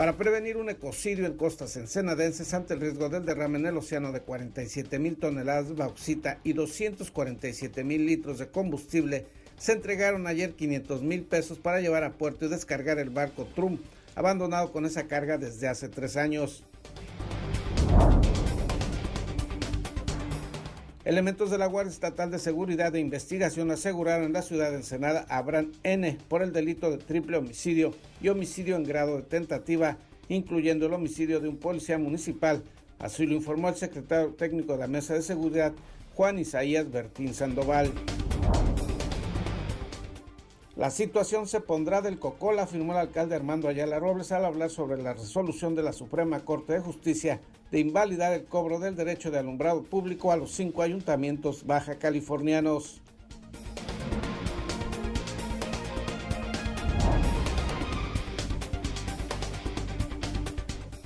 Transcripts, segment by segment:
para prevenir un ecocidio en costas ensenadenses ante el riesgo del derrame en el océano de 47 mil toneladas de bauxita y 247 mil litros de combustible, se entregaron ayer 500 mil pesos para llevar a puerto y descargar el barco Trump, abandonado con esa carga desde hace tres años. Elementos de la Guardia Estatal de Seguridad e Investigación aseguraron en la ciudad de Ensenada a Abraham N. por el delito de triple homicidio y homicidio en grado de tentativa, incluyendo el homicidio de un policía municipal. Así lo informó el secretario técnico de la Mesa de Seguridad, Juan Isaías Bertín Sandoval. La situación se pondrá del cocol, afirmó el alcalde Armando Ayala Robles al hablar sobre la resolución de la Suprema Corte de Justicia de invalidar el cobro del derecho de alumbrado público a los cinco ayuntamientos baja californianos.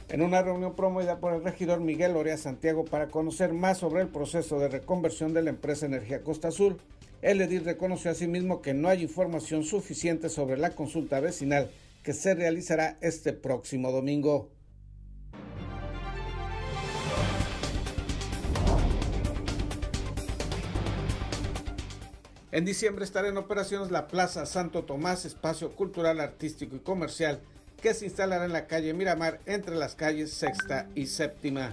En una reunión promovida por el regidor Miguel Lorea Santiago para conocer más sobre el proceso de reconversión de la empresa Energía Costa Azul, el edil reconoció asimismo que no hay información suficiente sobre la consulta vecinal que se realizará este próximo domingo. En diciembre estará en operaciones la Plaza Santo Tomás, espacio cultural, artístico y comercial que se instalará en la calle Miramar entre las calles Sexta y Séptima.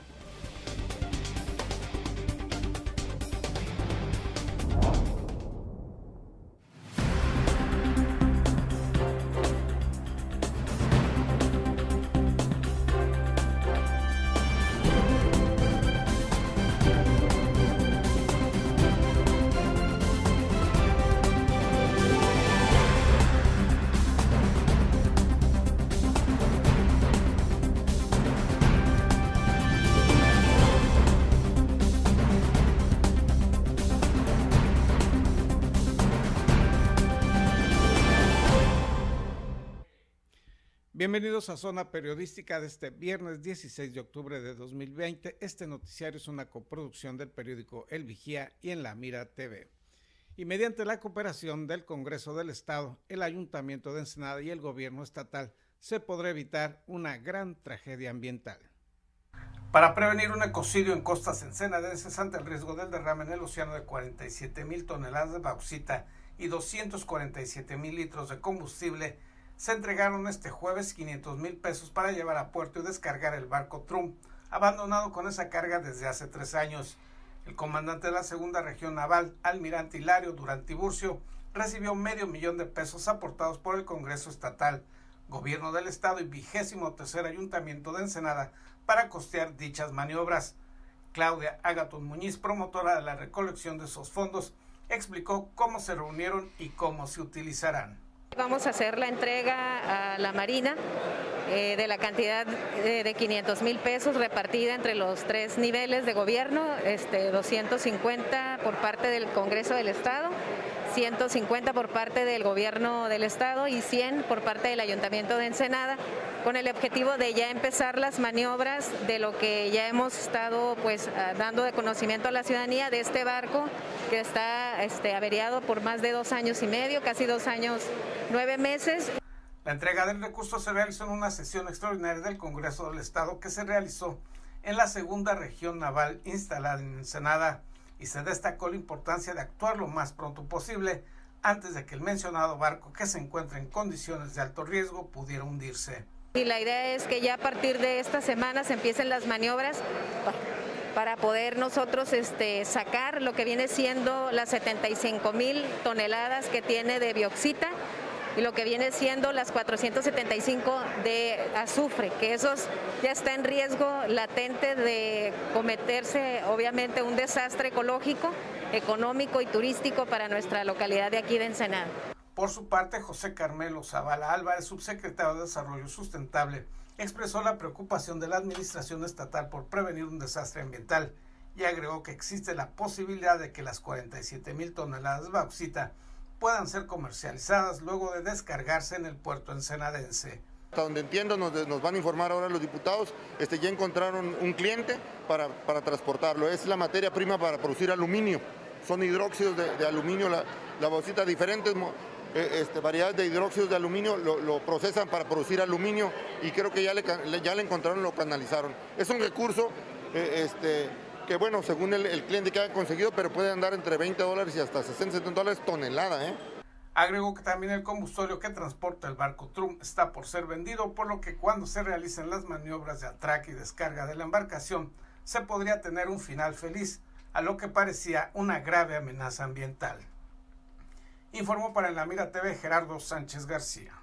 Bienvenidos a Zona Periodística de este viernes 16 de octubre de 2020. Este noticiario es una coproducción del periódico El Vigía y en La Mira TV. Y mediante la cooperación del Congreso del Estado, el Ayuntamiento de Ensenada y el Gobierno Estatal, se podrá evitar una gran tragedia ambiental. Para prevenir un ecocidio en costas ensenadenses ante el riesgo del derrame en el océano de 47 mil toneladas de bauxita y 247 mil litros de combustible, se entregaron este jueves 500 mil pesos para llevar a puerto y descargar el barco Trump, abandonado con esa carga desde hace tres años. El comandante de la segunda región naval, almirante Hilario Durantiburcio, recibió medio millón de pesos aportados por el Congreso Estatal, Gobierno del Estado y vigésimo tercer Ayuntamiento de Ensenada para costear dichas maniobras. Claudia Agaton Muñiz, promotora de la recolección de esos fondos, explicó cómo se reunieron y cómo se utilizarán. Vamos a hacer la entrega a la Marina eh, de la cantidad de 500 mil pesos repartida entre los tres niveles de gobierno, este, 250 por parte del Congreso del Estado 150 por parte del gobierno del estado y 100 por parte del ayuntamiento de Ensenada, con el objetivo de ya empezar las maniobras de lo que ya hemos estado pues ah, dando de conocimiento a la ciudadanía de este barco que está este, averiado por más de dos años y medio, casi dos años, nueve meses. La entrega del recurso se realizó en una sesión extraordinaria del Congreso del Estado que se realizó en la segunda región naval instalada en Ensenada y se destacó la importancia de actuar lo más pronto posible antes de que el mencionado barco que se encuentra en condiciones de alto riesgo pudiera hundirse. Y la idea es que ya a partir de esta semana se empiecen las maniobras para poder nosotros este, sacar lo que viene siendo las 75 mil toneladas que tiene de bioxita y lo que viene siendo las 475 de azufre, que esos ya está en riesgo latente de cometerse obviamente un desastre ecológico, económico y turístico para nuestra localidad de aquí de Ensenada. Por su parte, José Carmelo Zavala Álvarez, subsecretario de Desarrollo Sustentable, expresó la preocupación de la Administración Estatal por prevenir un desastre ambiental y agregó que existe la posibilidad de que las 47 mil toneladas de bauxita puedan ser comercializadas luego de descargarse en el puerto ensenadense. Hasta donde entiendo, nos, van a informar ahora los diputados, este, ya encontraron un cliente para, transportarlo. Es la materia prima para producir aluminio. Son hidróxidos de, aluminio, la, la bolsita, diferentes eh, este, variedades de hidróxidos de aluminio, lo, procesan para producir aluminio y creo que ya le, ya le encontraron, lo canalizaron. Es un recurso eh, este, que, bueno, según el, cliente que haya conseguido, pero puede andar entre 20 dólares y hasta 60, 70 dólares tonelada. ¿eh? Agregó que también el combustorio que transporta el barco Trum está por ser vendido, por lo que cuando se realicen las maniobras de atraque y descarga de la embarcación, se podría tener un final feliz, a lo que parecía una grave amenaza ambiental. Informó para la Mira TV Gerardo Sánchez García.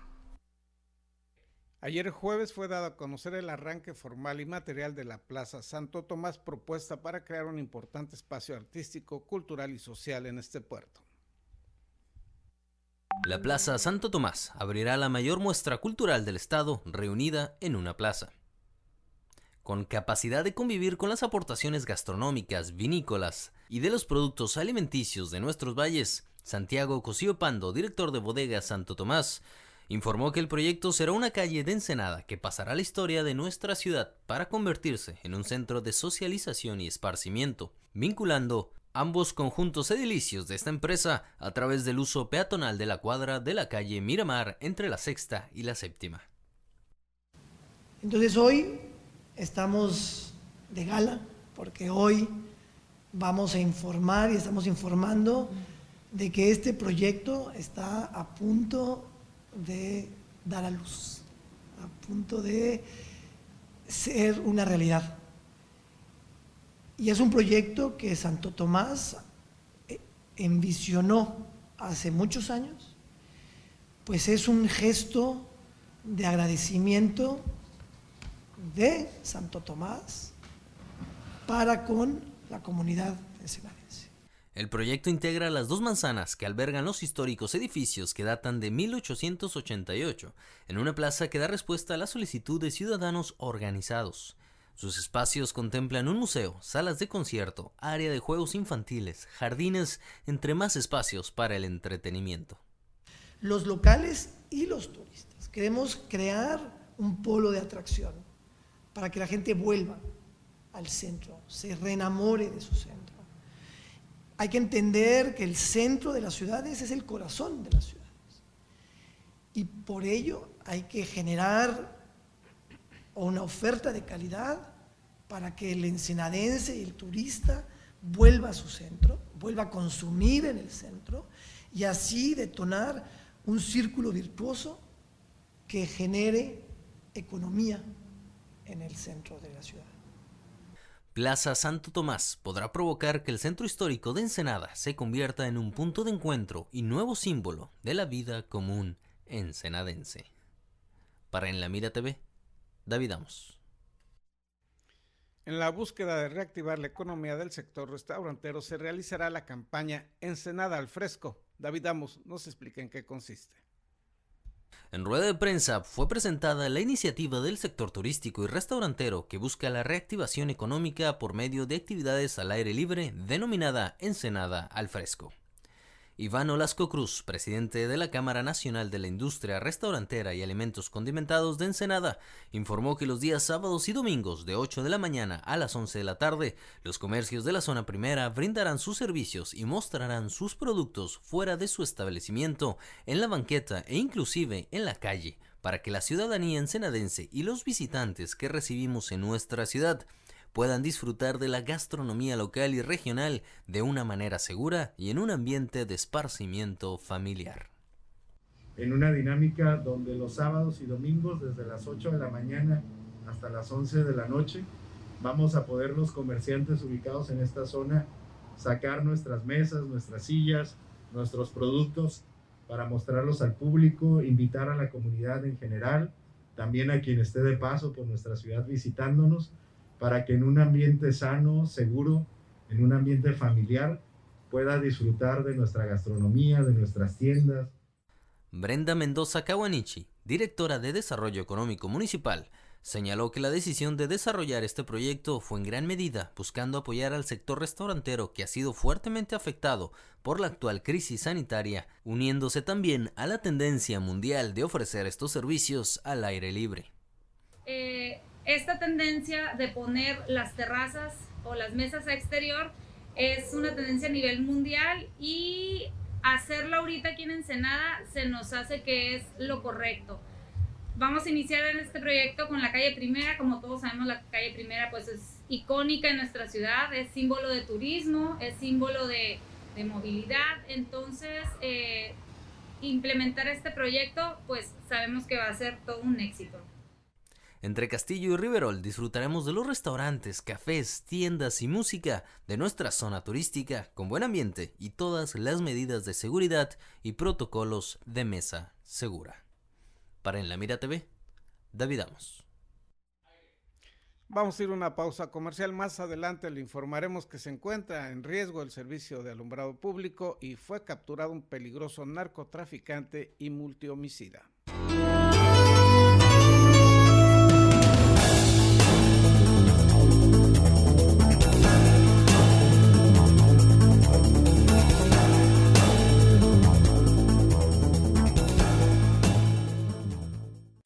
Ayer jueves fue dado a conocer el arranque formal y material de la Plaza Santo Tomás propuesta para crear un importante espacio artístico, cultural y social en este puerto. La Plaza Santo Tomás abrirá la mayor muestra cultural del estado reunida en una plaza. Con capacidad de convivir con las aportaciones gastronómicas, vinícolas y de los productos alimenticios de nuestros valles, Santiago Cosío Pando, director de Bodega Santo Tomás, informó que el proyecto será una calle de Ensenada que pasará la historia de nuestra ciudad para convertirse en un centro de socialización y esparcimiento, vinculando ambos conjuntos edilicios de esta empresa a través del uso peatonal de la cuadra de la calle Miramar entre la sexta y la séptima. Entonces hoy estamos de gala porque hoy vamos a informar y estamos informando de que este proyecto está a punto de dar a luz, a punto de ser una realidad. Y es un proyecto que Santo Tomás eh, envisionó hace muchos años, pues es un gesto de agradecimiento de Santo Tomás para con la comunidad de Senado. El proyecto integra las dos manzanas que albergan los históricos edificios que datan de 1888, en una plaza que da respuesta a la solicitud de ciudadanos organizados. Sus espacios contemplan un museo, salas de concierto, área de juegos infantiles, jardines, entre más espacios para el entretenimiento. Los locales y los turistas. Queremos crear un polo de atracción para que la gente vuelva al centro, se reenamore de su centro. Hay que entender que el centro de las ciudades es el corazón de las ciudades. Y por ello hay que generar una oferta de calidad para que el ensenadense y el turista vuelva a su centro, vuelva a consumir en el centro y así detonar un círculo virtuoso que genere economía en el centro de la ciudad. Plaza Santo Tomás podrá provocar que el centro histórico de Ensenada se convierta en un punto de encuentro y nuevo símbolo de la vida común ensenadense. Para En la Mira TV, David Amos. En la búsqueda de reactivar la economía del sector restaurantero se realizará la campaña Ensenada al Fresco. David Amos nos explica en qué consiste. En rueda de prensa fue presentada la iniciativa del sector turístico y restaurantero que busca la reactivación económica por medio de actividades al aire libre denominada Ensenada al Fresco. Iván Olasco Cruz, presidente de la Cámara Nacional de la Industria Restaurantera y Alimentos Condimentados de Ensenada, informó que los días sábados y domingos de 8 de la mañana a las 11 de la tarde, los comercios de la zona primera brindarán sus servicios y mostrarán sus productos fuera de su establecimiento, en la banqueta e inclusive en la calle, para que la ciudadanía ensenadense y los visitantes que recibimos en nuestra ciudad puedan disfrutar de la gastronomía local y regional de una manera segura y en un ambiente de esparcimiento familiar. En una dinámica donde los sábados y domingos desde las 8 de la mañana hasta las 11 de la noche vamos a poder los comerciantes ubicados en esta zona sacar nuestras mesas, nuestras sillas, nuestros productos para mostrarlos al público, invitar a la comunidad en general, también a quien esté de paso por nuestra ciudad visitándonos, para que en un ambiente sano, seguro, en un ambiente familiar, pueda disfrutar de nuestra gastronomía, de nuestras tiendas. Brenda Mendoza Kawanichi, directora de Desarrollo Económico Municipal, señaló que la decisión de desarrollar este proyecto fue en gran medida buscando apoyar al sector restaurantero que ha sido fuertemente afectado por la actual crisis sanitaria, uniéndose también a la tendencia mundial de ofrecer estos servicios al aire libre. Eh, esta tendencia de poner las terrazas o las mesas a exterior es una tendencia a nivel mundial y hacerlo ahorita aquí en Ensenada se nos hace que es lo correcto. Vamos a iniciar en este proyecto con la calle Primera, como todos sabemos la calle Primera pues es icónica en nuestra ciudad, es símbolo de turismo, es símbolo de, movilidad, entonces eh, implementar este proyecto pues sabemos que va a ser todo un éxito. Entre Castillo y Riverol disfrutaremos de los restaurantes, cafés, tiendas y música de nuestra zona turística con buen ambiente y todas las medidas de seguridad y protocolos de mesa segura. Para En la Mira TV, David Amos. Vamos a ir a una pausa comercial. Más adelante le informaremos que se encuentra en riesgo el servicio de alumbrado público y fue capturado un peligroso narcotraficante y multihomicida.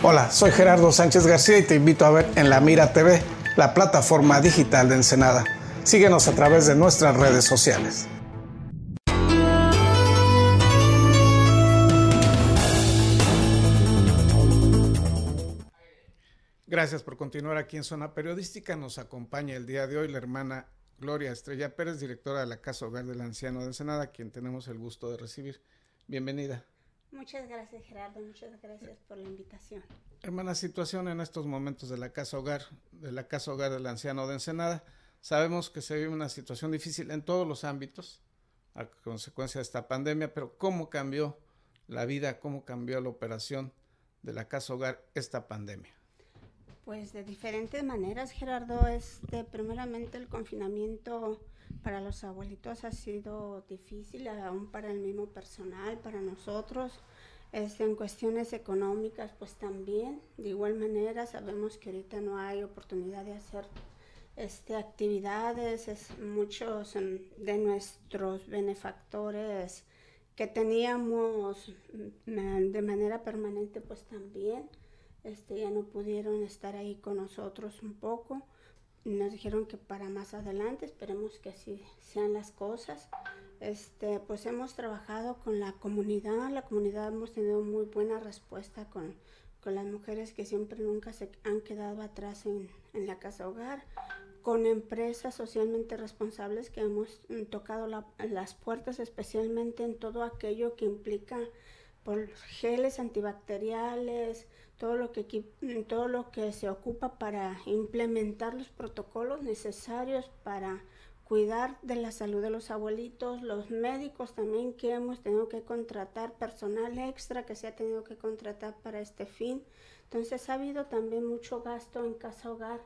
Hola, soy Gerardo Sánchez García y te invito a ver en La Mira TV, la plataforma digital de Ensenada. Síguenos a través de nuestras redes sociales. Gracias por continuar aquí en Zona Periodística. Nos acompaña el día de hoy la hermana Gloria Estrella Pérez, directora de la Casa Hogar del Anciano de Ensenada, quien tenemos el gusto de recibir. Bienvenida. Muchas gracias Gerardo, muchas gracias por la invitación. Hermana, situación en estos momentos de la casa hogar, de la casa hogar del anciano de Ensenada. Sabemos que se vive una situación difícil en todos los ámbitos a consecuencia de esta pandemia, pero ¿cómo cambió la vida, cómo cambió la operación de la casa hogar esta pandemia? Pues de diferentes maneras, Gerardo. Este, primeramente el confinamiento para los abuelitos ha sido difícil, aún para el mismo personal, para nosotros. Este, en cuestiones económicas, pues también, de igual manera, sabemos que ahorita no hay oportunidad de hacer este, actividades, es, muchos de nuestros benefactores que teníamos mm, de manera permanente, pues también este, ya no pudieron estar ahí con nosotros un poco nos dijeron que para más adelante, esperemos que así sean las cosas. Este, pues hemos trabajado con la comunidad, la comunidad hemos tenido muy buena respuesta con, con las mujeres que siempre nunca se han quedado atrás en, en la casa hogar, con empresas socialmente responsables que hemos mm, tocado las puertas especialmente en todo aquello que implica por geles antibacteriales, todo lo que todo lo que se ocupa para implementar los protocolos necesarios para cuidar de la salud de los abuelitos, los médicos también que hemos tenido que contratar, personal extra que se ha tenido que contratar para este fin. Entonces ha habido también mucho gasto en casa hogar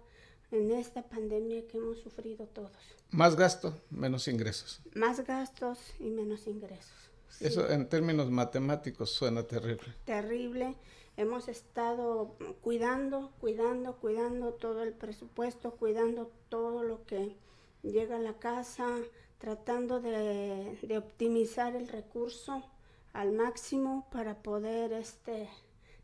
en esta pandemia que hemos sufrido todos. Más gasto, menos ingresos. Más gastos y menos ingresos. Eso en términos matemáticos suena terrible. Terrible hemos estado cuidando, cuidando, cuidando todo el presupuesto, cuidando todo lo que llega a la casa, tratando de, optimizar el recurso al máximo para poder este,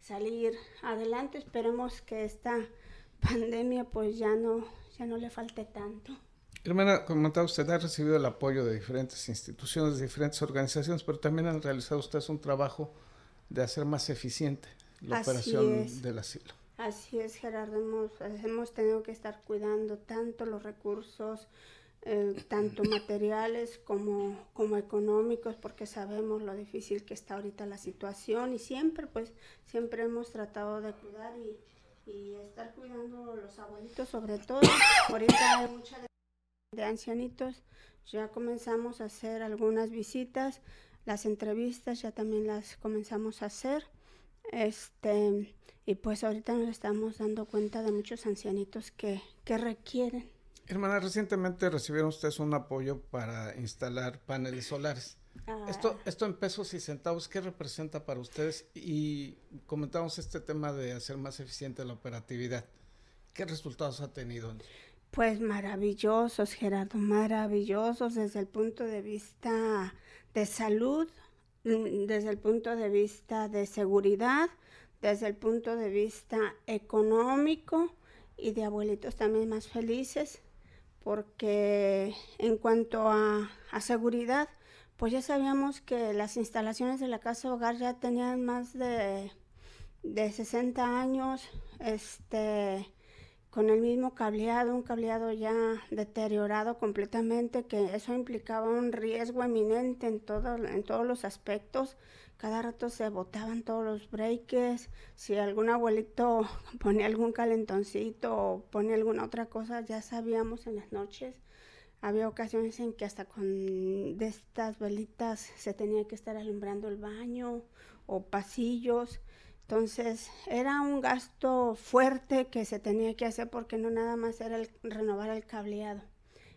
salir adelante. Esperemos que esta pandemia pues ya no, ya no le falte tanto. Hermana, comentaba usted, ha recibido el apoyo de diferentes instituciones, de diferentes organizaciones, pero también han realizado ustedes un trabajo de hacer más eficiente la operación del asilo. Así es, Gerardo. Hemos, hemos tenido que estar cuidando tanto los recursos, eh, tanto materiales como, como económicos, porque sabemos lo difícil que está ahorita la situación y siempre, pues, siempre hemos tratado de cuidar y, y estar cuidando los abuelitos sobre todo. ahorita hay mucha de, de ancianitos, ya comenzamos a hacer algunas visitas, las entrevistas ya también las comenzamos a hacer. Este, y pues ahorita nos estamos dando cuenta de muchos ancianitos que, que requieren. Hermana, recientemente recibieron ustedes un apoyo para instalar paneles solares. Ah. Esto, esto en pesos y centavos, ¿qué representa para ustedes? Y comentamos este tema de hacer más eficiente la operatividad. ¿Qué resultados ha tenido? Pues maravillosos, Gerardo, maravillosos desde el punto de vista de salud, desde el punto de vista de seguridad, desde el punto de vista económico y de abuelitos también más felices, porque en cuanto a, seguridad, pues ya sabíamos que las instalaciones de la casa hogar ya tenían más de, de 60 años, este, con el mismo cableado, un cableado ya deteriorado completamente, que eso implicaba un riesgo eminente en, todo, en todos los aspectos cada rato se botaban todos los breakers, si algún abuelito ponía algún calentoncito o ponía alguna otra cosa, ya sabíamos en las noches. Había ocasiones en que hasta con de estas velitas se tenía que estar alumbrando el baño o pasillos. Entonces era un gasto fuerte que se tenía que hacer porque no nada más era renovar el cableado,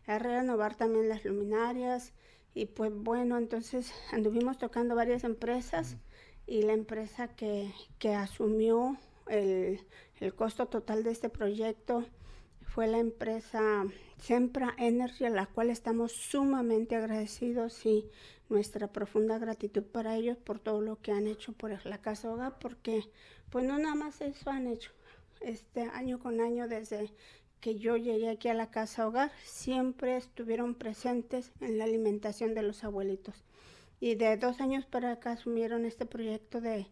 era renovar también las luminarias, y pues bueno, entonces anduvimos tocando varias empresas y la empresa que, que asumió el, el, costo total de este proyecto fue la empresa Sempra Energy, a la cual estamos sumamente agradecidos y nuestra profunda gratitud para ellos por todo lo que han hecho por la Casa Hogar, porque pues no nada más eso han hecho, este año con año desde que yo llegué aquí a la casa hogar siempre estuvieron presentes en la alimentación de los abuelitos. Y de dos años para acá asumieron este proyecto de,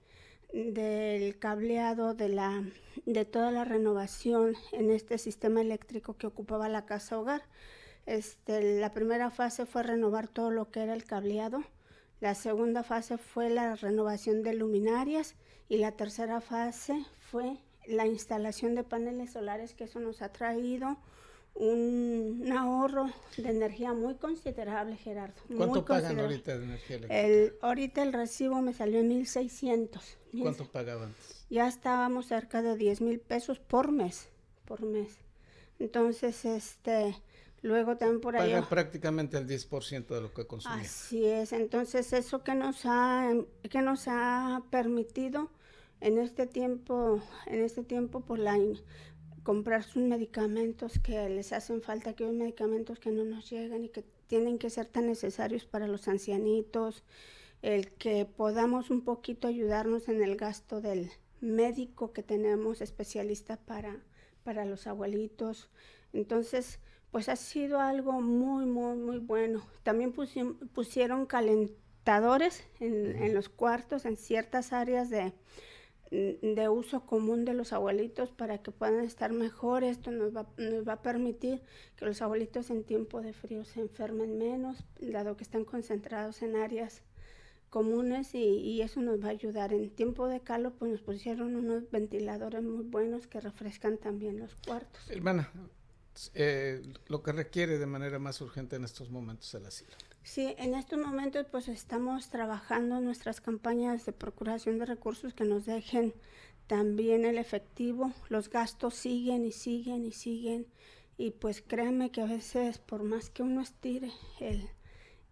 del cableado, de, la, de toda la renovación en este sistema eléctrico que ocupaba la casa hogar. Este, la primera fase fue renovar todo lo que era el cableado. La segunda fase fue la renovación de luminarias y la tercera fase fue la instalación de paneles solares, que eso nos ha traído un, ahorro de energía muy considerable, Gerardo. ¿Cuánto pagan ahorita de energía eléctrica? El, ahorita el recibo me salió en 1600. ¿Cuánto pagaban Ya estábamos cerca de 10 mil pesos por mes, por mes. Entonces, este, luego también por ahí... Pagan prácticamente el 10% de lo que consumían. Así es, entonces eso que nos ha, que nos ha permitido en este tiempo, en este tiempo por la comprar sus medicamentos que les hacen falta, aquellos medicamentos que no nos llegan y que tienen que ser tan necesarios para los ancianitos, el que podamos un poquito ayudarnos en el gasto del médico que tenemos especialista para, para los abuelitos. Entonces, pues ha sido algo muy, muy, muy bueno. También pusieron calentadores en, en los cuartos, en ciertas áreas de, de uso común de los abuelitos para que puedan estar mejor. Esto nos va, nos va a permitir que los abuelitos en tiempo de frío se enfermen menos, dado que están concentrados en áreas comunes y, eso nos va a ayudar. En tiempo de calor, pues nos pusieron unos ventiladores muy buenos que refrescan también los cuartos. Hermana, eh, lo que requiere de manera más urgente en estos momentos el asilo. Sí, en estos momentos pues estamos trabajando nuestras campañas de procuración de recursos que nos dejen también el efectivo. Los gastos siguen y siguen y siguen y pues créanme que a veces por más que uno estire el,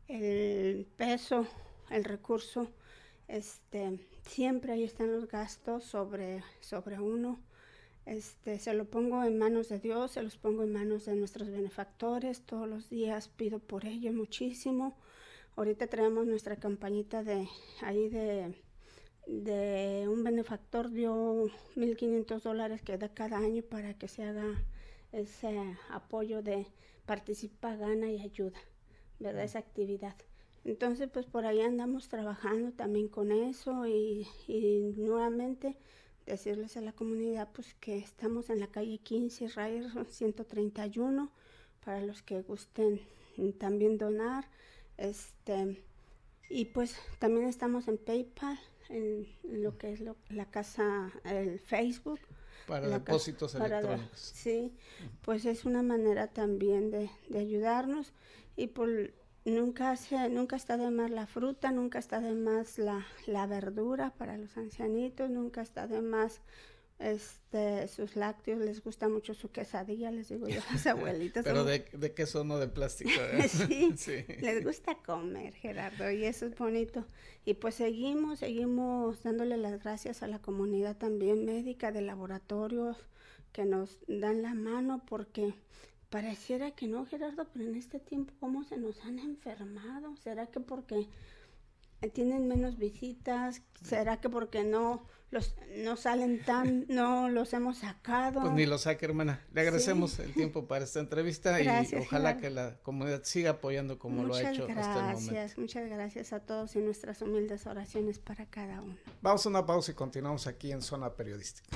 el peso, el recurso, este, siempre ahí están los gastos sobre, sobre uno este, se lo pongo en manos de Dios, se los pongo en manos de nuestros benefactores. Todos los días pido por ello muchísimo. Ahorita traemos nuestra campañita de ahí de de un benefactor dio 1.500 dólares que da cada año para que se haga ese apoyo de participa, gana y ayuda, ¿verdad? Esa actividad. Entonces, pues por ahí andamos trabajando también con eso y, y nuevamente decirles a la comunidad pues que estamos en la calle 15, Ryerson 131, para los que gusten también donar. Este, y pues también estamos en PayPal, en, lo que es la casa, el Facebook. Para depósitos electrónicos. sí, pues es una manera también de, de ayudarnos y por nunca se, nunca está de más la fruta, nunca está de más la, la verdura para los ancianitos, nunca está de más este, sus lácteos, les gusta mucho su quesadilla, les digo yo a las abuelitas. Pero de, de, queso, no de plástico. ¿eh? sí, sí, les gusta comer, Gerardo, y eso es bonito. Y pues seguimos, seguimos dándole las gracias a la comunidad también médica de laboratorios que nos dan la mano porque Pareciera que no, Gerardo, pero en este tiempo, ¿cómo se nos han enfermado? ¿Será que porque tienen menos visitas? ¿Será que porque no los no salen tan, no los hemos sacado? Pues ni los saque, hermana. Le agradecemos el tiempo para esta entrevista y ojalá que la comunidad siga apoyando como lo ha hecho gracias, hasta el momento. Muchas Muchas gracias a todos y nuestras humildes oraciones para cada uno. Vamos a una pausa y continuamos aquí en Zona Periodística.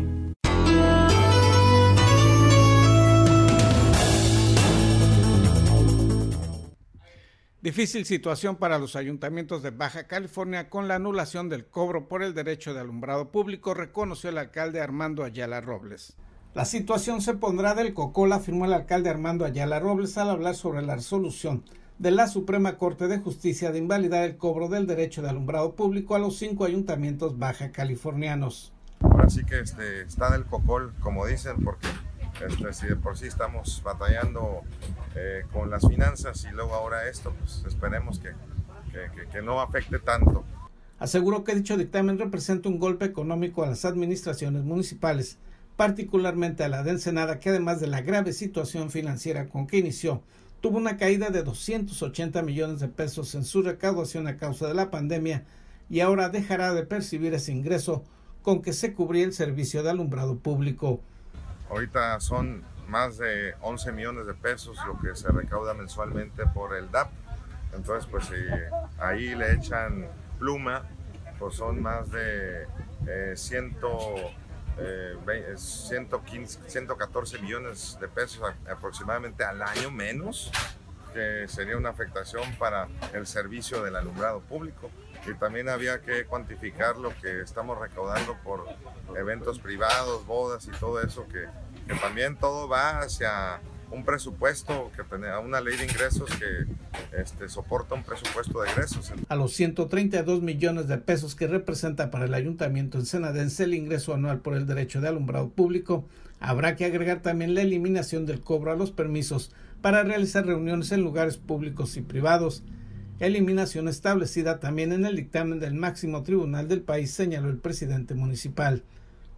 Difícil situación para los ayuntamientos de Baja California con la anulación del cobro por el derecho de alumbrado público, reconoció el alcalde Armando Ayala Robles. La situación se pondrá del cocol, afirmó el alcalde Armando Ayala Robles al hablar sobre la resolución de la Suprema Corte de Justicia de invalidar el cobro del derecho de alumbrado público a los cinco ayuntamientos baja californianos. Ahora sí que este, está del cocol, como dicen, porque este, si de por sí estamos batallando eh, con las finanzas y luego ahora esto, pues esperemos que, que, que, no afecte tanto. Aseguró que dicho dictamen representa un golpe económico a las administraciones municipales, particularmente a la de Ensenada, que además de la grave situación financiera con que inició, tuvo una caída de 280 millones de pesos en su recaudación a causa de la pandemia y ahora dejará de percibir ese ingreso con que se cubría el servicio de alumbrado público. Ahorita son más de 11 millones de pesos lo que se recauda mensualmente por el DAP. Entonces, pues si ahí le echan pluma, pues son más de eh, 100, eh, 115, 114 millones de pesos aproximadamente al año menos, que sería una afectación para el servicio del alumbrado público. Y también había que cuantificar lo que estamos recaudando por eventos privados, bodas y todo eso, que, que también todo va hacia un presupuesto, que tenía una ley de ingresos que este, soporta un presupuesto de ingresos. A los 132 millones de pesos que representa para el ayuntamiento ensenadense el ingreso anual por el derecho de alumbrado público, habrá que agregar también la eliminación del cobro a los permisos para realizar reuniones en lugares públicos y privados. Eliminación establecida también en el dictamen del máximo tribunal del país, señaló el presidente municipal.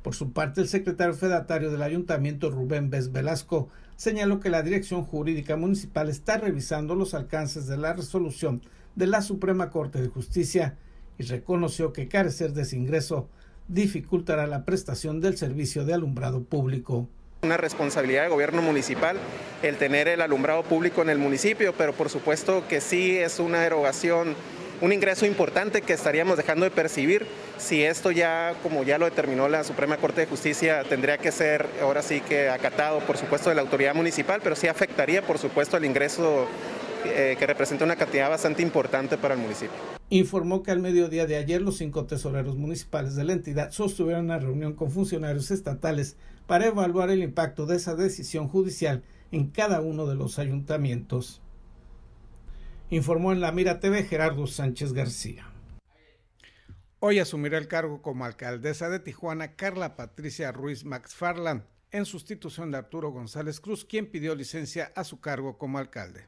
Por su parte, el secretario fedatario del ayuntamiento, Rubén Vez Velasco, señaló que la Dirección Jurídica Municipal está revisando los alcances de la resolución de la Suprema Corte de Justicia y reconoció que carecer de ese ingreso dificultará la prestación del servicio de alumbrado público. Una responsabilidad de gobierno municipal el tener el alumbrado público en el municipio, pero por supuesto que sí es una erogación, un ingreso importante que estaríamos dejando de percibir. Si esto ya, como ya lo determinó la Suprema Corte de Justicia, tendría que ser ahora sí que acatado, por supuesto, de la autoridad municipal, pero sí afectaría, por supuesto, el ingreso eh, que representa una cantidad bastante importante para el municipio. Informó que al mediodía de ayer los cinco tesoreros municipales de la entidad sostuvieron una reunión con funcionarios estatales para evaluar el impacto de esa decisión judicial en cada uno de los ayuntamientos. Informó en la Mira TV Gerardo Sánchez García. Hoy asumirá el cargo como alcaldesa de Tijuana Carla Patricia Ruiz McFarland, en sustitución de Arturo González Cruz, quien pidió licencia a su cargo como alcalde.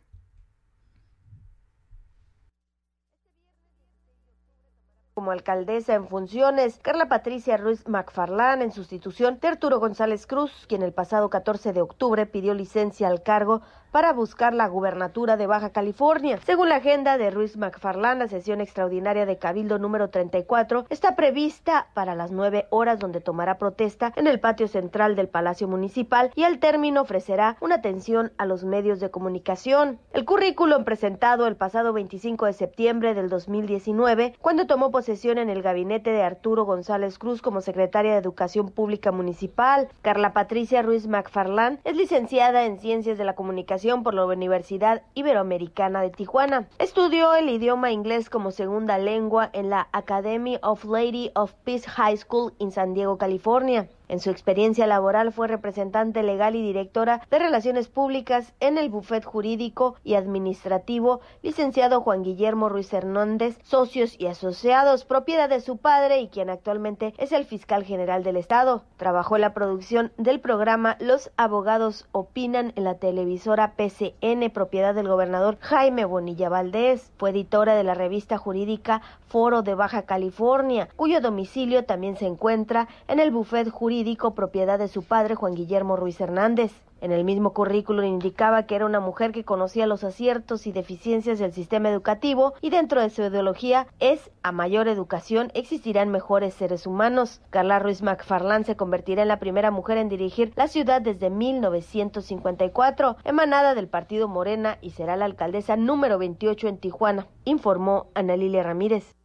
como alcaldesa en funciones, Carla Patricia Ruiz McFarlán en sustitución de Arturo González Cruz, quien el pasado 14 de octubre pidió licencia al cargo para buscar la gubernatura de Baja California. Según la agenda de Ruiz McFarlán, la sesión extraordinaria de Cabildo número 34 está prevista para las 9 horas donde tomará protesta en el patio central del Palacio Municipal y al término ofrecerá una atención a los medios de comunicación. El currículum presentado el pasado 25 de septiembre del 2019, cuando tomó posesión en el gabinete de Arturo González Cruz como secretaria de Educación Pública Municipal. Carla Patricia Ruiz McFarlán es licenciada en Ciencias de la Comunicación por la Universidad Iberoamericana de Tijuana. Estudió el idioma inglés como segunda lengua en la Academy of Lady of Peace High School en San Diego, California. En su experiencia laboral fue representante legal y directora de Relaciones Públicas en el bufet jurídico y administrativo licenciado Juan Guillermo Ruiz Hernández, socios y asociados, propiedad de su padre y quien actualmente es el fiscal general del Estado. Trabajó en la producción del programa Los Abogados Opinan en la televisora PCN, propiedad del gobernador Jaime Bonilla Valdés. Fue editora de la revista jurídica Foro de Baja California, cuyo domicilio también se encuentra en el bufet jurídico propiedad de su padre Juan Guillermo Ruiz Hernández. En el mismo currículo indicaba que era una mujer que conocía los aciertos y deficiencias del sistema educativo y dentro de su ideología es a mayor educación existirán mejores seres humanos. Carla Ruiz McFarland se convertirá en la primera mujer en dirigir la ciudad desde 1954, emanada del partido Morena y será la alcaldesa número 28 en Tijuana, informó Ana Lilia Ramírez.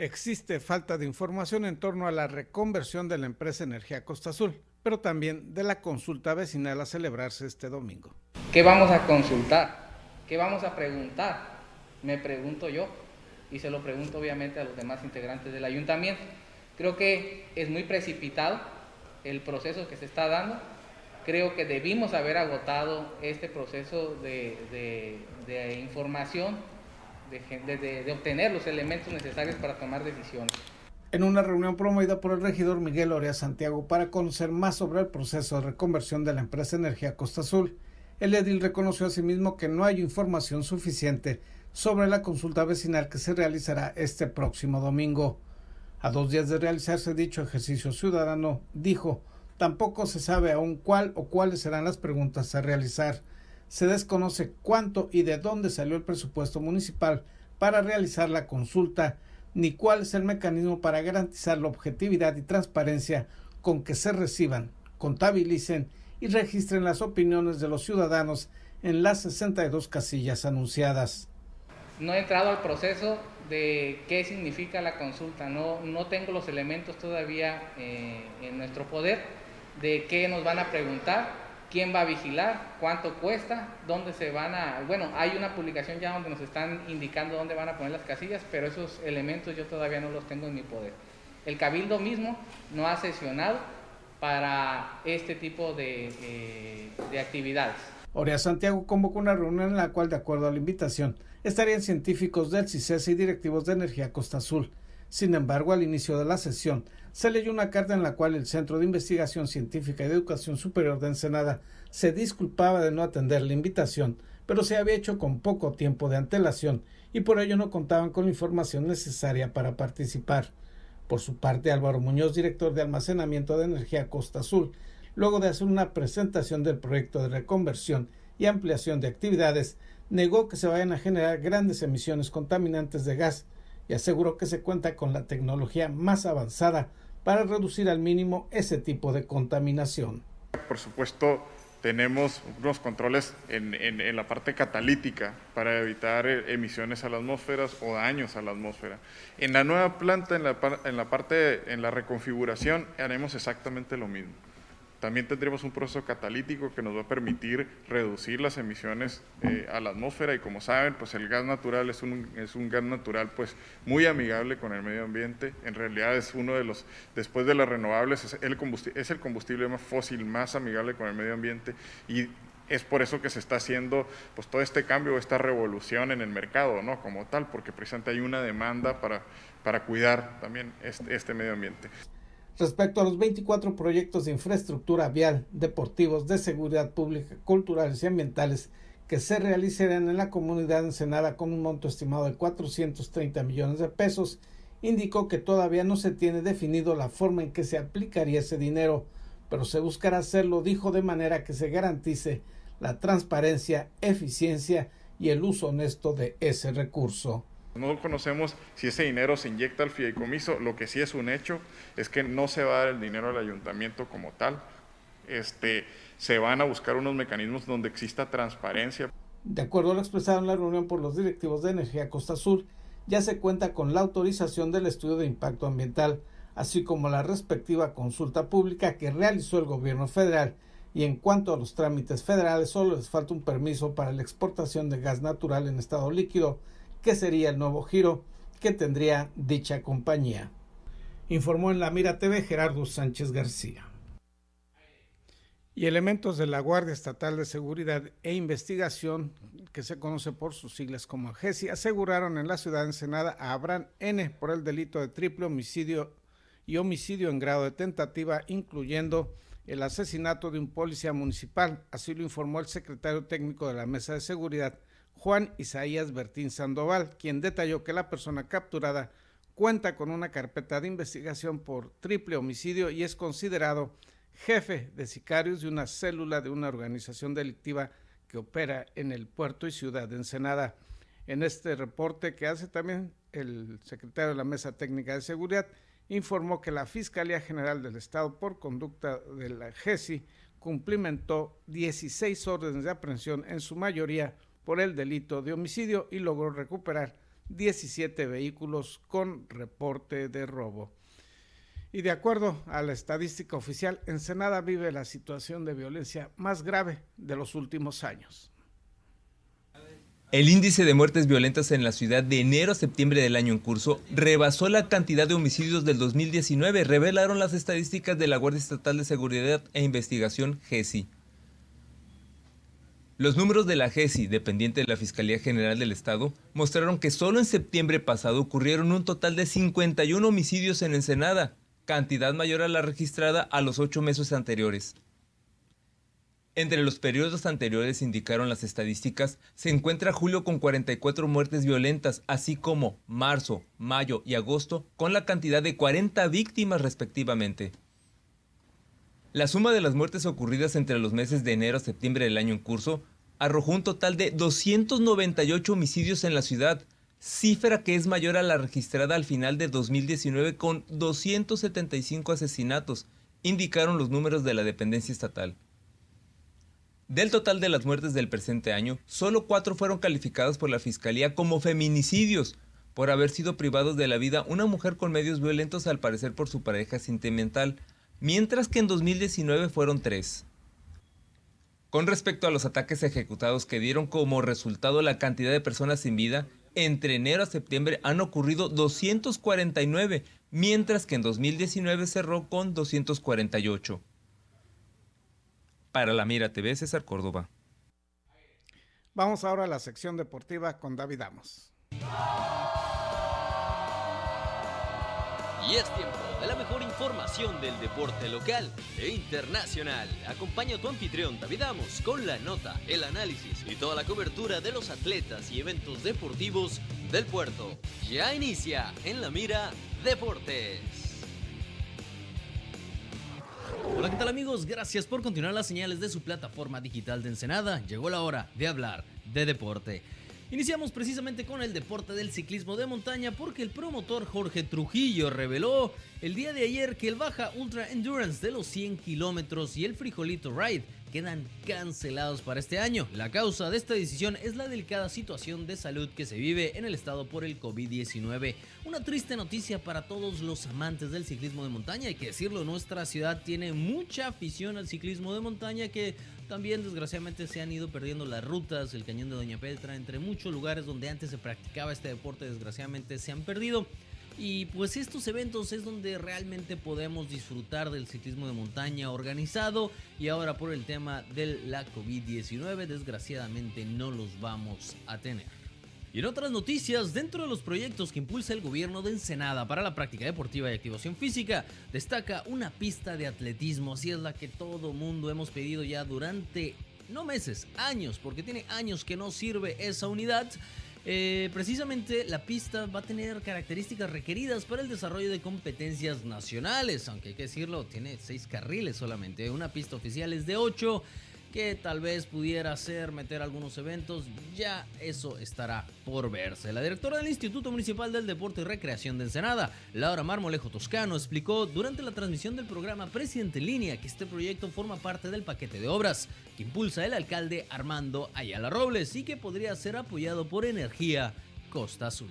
Existe falta de información en torno a la reconversión de la empresa Energía Costa Azul, pero también de la consulta vecinal a celebrarse este domingo. ¿Qué vamos a consultar? ¿Qué vamos a preguntar? Me pregunto yo y se lo pregunto obviamente a los demás integrantes del ayuntamiento. Creo que es muy precipitado el proceso que se está dando. Creo que debimos haber agotado este proceso de, de información de, obtener los elementos necesarios para tomar decisiones. En una reunión promovida por el regidor Miguel Orea Santiago para conocer más sobre el proceso de reconversión de la empresa Energía Costa Azul, el edil reconoció asimismo que no hay información suficiente sobre la consulta vecinal que se realizará este próximo domingo. A dos días de realizarse dicho ejercicio ciudadano, dijo, tampoco se sabe aún cuál o cuáles serán las preguntas a realizar se desconoce cuánto y de dónde salió el presupuesto municipal para realizar la consulta, ni cuál es el mecanismo para garantizar la objetividad y transparencia con que se reciban, contabilicen y registren las opiniones de los ciudadanos en las 62 casillas anunciadas. No he entrado al proceso de qué significa la consulta, no, no tengo los elementos todavía eh, en nuestro poder de qué nos van a preguntar quién va a vigilar, cuánto cuesta, dónde se van a... Bueno, hay una publicación ya donde nos están indicando dónde van a poner las casillas, pero esos elementos yo todavía no los tengo en mi poder. El cabildo mismo no ha sesionado para este tipo de, de actividades. Orea Santiago convocó una reunión en la cual, de acuerdo a la invitación, estarían científicos del CICES y directivos de Energía Costa Azul. Sin embargo, al inicio de la sesión, se leyó una carta en la cual el Centro de Investigación Científica y de Educación Superior de Ensenada se disculpaba de no atender la invitación, pero se había hecho con poco tiempo de antelación y por ello no contaban con la información necesaria para participar. Por su parte, Álvaro Muñoz, director de almacenamiento de energía Costa Azul, luego de hacer una presentación del proyecto de reconversión y ampliación de actividades, negó que se vayan a generar grandes emisiones contaminantes de gas y aseguró que se cuenta con la tecnología más avanzada para reducir al mínimo ese tipo de contaminación. Por supuesto, tenemos unos controles en, en, la parte catalítica para evitar eh, emisiones a la atmósfera o daños a la atmósfera. En la nueva planta, en la, en la parte, en la reconfiguración, haremos exactamente lo mismo. También tendremos un proceso catalítico que nos va a permitir reducir las emisiones eh, a la atmósfera y como saben, pues el gas natural es un, es un gas natural pues muy amigable con el medio ambiente. En realidad es uno de los, después de las renovables, es el combustible, es el combustible más fósil más amigable con el medio ambiente y es por eso que se está haciendo pues todo este cambio, esta revolución en el mercado, ¿no? Como tal, porque precisamente hay una demanda para, para cuidar también este, este medio ambiente. Respecto a los 24 proyectos de infraestructura vial, deportivos, de seguridad pública, culturales y ambientales que se realizarán en la comunidad ensenada con un monto estimado de 430 millones de pesos, indicó que todavía no se tiene definido la forma en que se aplicaría ese dinero, pero se buscará hacerlo, dijo, de manera que se garantice la transparencia, eficiencia y el uso honesto de ese recurso. No conocemos si ese dinero se inyecta al fideicomiso, lo que sí es un hecho es que no se va a dar el dinero al ayuntamiento como tal. Este, se van a buscar unos mecanismos donde exista transparencia. De acuerdo a lo expresado en la reunión por los directivos de Energía Costa Sur, ya se cuenta con la autorización del estudio de impacto ambiental, así como la respectiva consulta pública que realizó el gobierno federal. Y en cuanto a los trámites federales, solo les falta un permiso para la exportación de gas natural en estado líquido, que sería el nuevo giro que tendría dicha compañía. Informó en la Mira TV Gerardo Sánchez García. Y elementos de la Guardia Estatal de Seguridad e Investigación, que se conoce por sus siglas como GESI, aseguraron en la ciudad de Ensenada a Abraham N. por el delito de triple homicidio y homicidio en grado de tentativa, incluyendo el asesinato de un policía municipal. Así lo informó el secretario técnico de la Mesa de Seguridad, Juan Isaías Bertín Sandoval, quien detalló que la persona capturada cuenta con una carpeta de investigación por triple homicidio y es considerado jefe de sicarios de una célula de una organización delictiva que opera en el puerto y ciudad de Ensenada. En este reporte que hace también el secretario de la Mesa Técnica de Seguridad, informó que la Fiscalía General del Estado, por conducta de la GESI, cumplimentó 16 órdenes de aprehensión, en su mayoría por el delito de homicidio y logró recuperar 17 vehículos con reporte de robo. Y de acuerdo a la estadística oficial, Ensenada vive la situación de violencia más grave de los últimos años. El índice de muertes violentas en la ciudad de enero a septiembre del año en curso rebasó la cantidad de homicidios del 2019, revelaron las estadísticas de la Guardia Estatal de Seguridad e Investigación, GESI. Los números de la GESI, dependiente de la Fiscalía General del Estado, mostraron que solo en septiembre pasado ocurrieron un total de 51 homicidios en Ensenada, cantidad mayor a la registrada a los ocho meses anteriores. Entre los periodos anteriores, indicaron las estadísticas, se encuentra julio con 44 muertes violentas, así como marzo, mayo y agosto con la cantidad de 40 víctimas respectivamente. La suma de las muertes ocurridas entre los meses de enero a septiembre del año en curso arrojó un total de 298 homicidios en la ciudad, cifra que es mayor a la registrada al final de 2019 con 275 asesinatos, indicaron los números de la dependencia estatal. Del total de las muertes del presente año, solo cuatro fueron calificadas por la Fiscalía como feminicidios, por haber sido privados de la vida una mujer con medios violentos al parecer por su pareja sentimental, mientras que en 2019 fueron tres. Con respecto a los ataques ejecutados que dieron como resultado la cantidad de personas sin vida, entre enero a septiembre han ocurrido 249, mientras que en 2019 cerró con 248. Para la Mira TV, César Córdoba. Vamos ahora a la sección deportiva con David Amos. Y es tiempo de la mejor información del deporte local e internacional. Acompaña a tu anfitrión David Amos con la nota, el análisis y toda la cobertura de los atletas y eventos deportivos del puerto. Ya inicia en la mira Deportes. Hola, ¿qué tal amigos? Gracias por continuar las señales de su plataforma digital de Ensenada. Llegó la hora de hablar de deporte. Iniciamos precisamente con el deporte del ciclismo de montaña porque el promotor Jorge Trujillo reveló el día de ayer que el Baja Ultra Endurance de los 100 kilómetros y el Frijolito Ride quedan cancelados para este año. La causa de esta decisión es la delicada situación de salud que se vive en el estado por el COVID-19. Una triste noticia para todos los amantes del ciclismo de montaña. Hay que decirlo, nuestra ciudad tiene mucha afición al ciclismo de montaña que también desgraciadamente se han ido perdiendo las rutas, el cañón de Doña Petra, entre muchos lugares donde antes se practicaba este deporte desgraciadamente se han perdido. Y pues estos eventos es donde realmente podemos disfrutar del ciclismo de montaña organizado y ahora por el tema de la COVID-19 desgraciadamente no los vamos a tener. Y en otras noticias, dentro de los proyectos que impulsa el gobierno de Ensenada para la práctica deportiva y activación física, destaca una pista de atletismo, así es la que todo mundo hemos pedido ya durante, no meses, años, porque tiene años que no sirve esa unidad. Eh, precisamente la pista va a tener características requeridas para el desarrollo de competencias nacionales, aunque hay que decirlo, tiene seis carriles solamente, una pista oficial es de 8 que tal vez pudiera ser meter algunos eventos, ya eso estará por verse. La directora del Instituto Municipal del Deporte y Recreación de Ensenada, Laura Marmolejo Toscano, explicó durante la transmisión del programa Presidente en Línea que este proyecto forma parte del paquete de obras que impulsa el alcalde Armando Ayala Robles y que podría ser apoyado por Energía Costa Azul.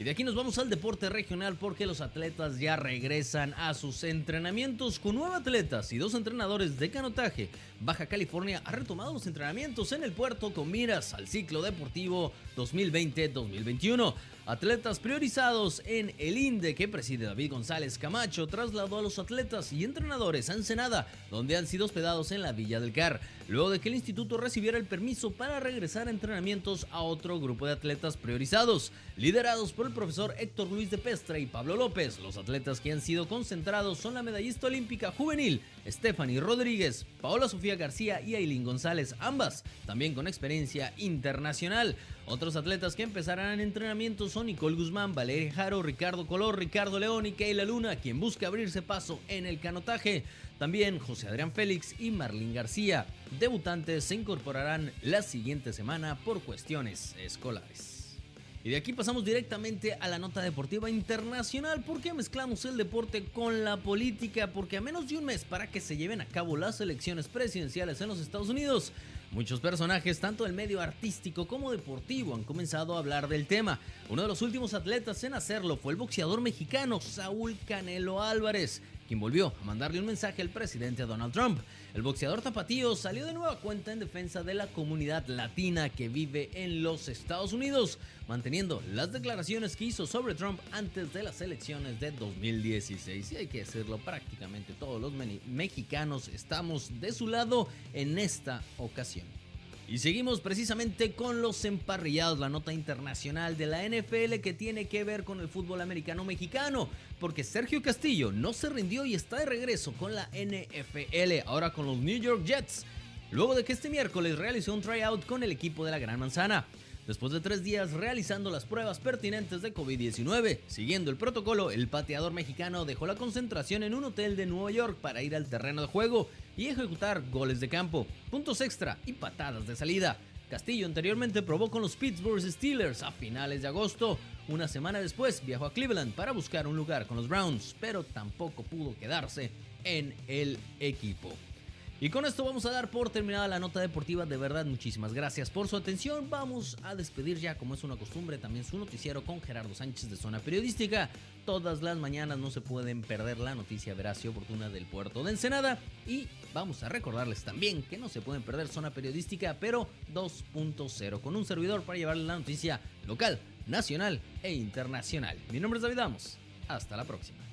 Y de aquí nos vamos al deporte regional porque los atletas ya regresan a sus entrenamientos con nueve atletas y dos entrenadores de canotaje. Baja California ha retomado los entrenamientos en el puerto con miras al ciclo deportivo 2020-2021. Atletas priorizados en el INDE que preside David González Camacho trasladó a los atletas y entrenadores a Ensenada, donde han sido hospedados en la Villa del Car, luego de que el instituto recibiera el permiso para regresar a entrenamientos a otro grupo de atletas priorizados, liderados por el profesor Héctor Luis de Pestra y Pablo López. Los atletas que han sido concentrados son la medallista olímpica juvenil Stephanie Rodríguez, Paola Sofía García y Aileen González, ambas también con experiencia internacional. Otros atletas que empezarán en entrenamiento son Nicole Guzmán, Valeria Jaro, Ricardo Color, Ricardo León y Keila Luna, quien busca abrirse paso en el canotaje. También José Adrián Félix y Marlene García. Debutantes se incorporarán la siguiente semana por cuestiones escolares. Y de aquí pasamos directamente a la nota deportiva internacional porque mezclamos el deporte con la política porque a menos de un mes para que se lleven a cabo las elecciones presidenciales en los Estados Unidos, muchos personajes tanto del medio artístico como deportivo han comenzado a hablar del tema. Uno de los últimos atletas en hacerlo fue el boxeador mexicano Saúl Canelo Álvarez, quien volvió a mandarle un mensaje al presidente Donald Trump. El boxeador tapatío salió de nueva cuenta en defensa de la comunidad latina que vive en los Estados Unidos, manteniendo las declaraciones que hizo sobre Trump antes de las elecciones de 2016. Y hay que decirlo, prácticamente todos los mexicanos estamos de su lado en esta ocasión. Y seguimos precisamente con los emparrillados, la nota internacional de la NFL que tiene que ver con el fútbol americano mexicano, porque Sergio Castillo no se rindió y está de regreso con la NFL, ahora con los New York Jets, luego de que este miércoles realizó un tryout con el equipo de la Gran Manzana. Después de tres días realizando las pruebas pertinentes de COVID-19, siguiendo el protocolo, el pateador mexicano dejó la concentración en un hotel de Nueva York para ir al terreno de juego y ejecutar goles de campo, puntos extra y patadas de salida. Castillo anteriormente probó con los Pittsburgh Steelers a finales de agosto. Una semana después viajó a Cleveland para buscar un lugar con los Browns, pero tampoco pudo quedarse en el equipo. Y con esto vamos a dar por terminada la nota deportiva. De verdad, muchísimas gracias por su atención. Vamos a despedir ya, como es una costumbre, también su noticiero con Gerardo Sánchez de Zona Periodística. Todas las mañanas no se pueden perder la noticia veraz y oportuna del puerto de Ensenada. Y vamos a recordarles también que no se pueden perder Zona Periodística, pero 2.0, con un servidor para llevarles la noticia local, nacional e internacional. Mi nombre es David Amos. Hasta la próxima.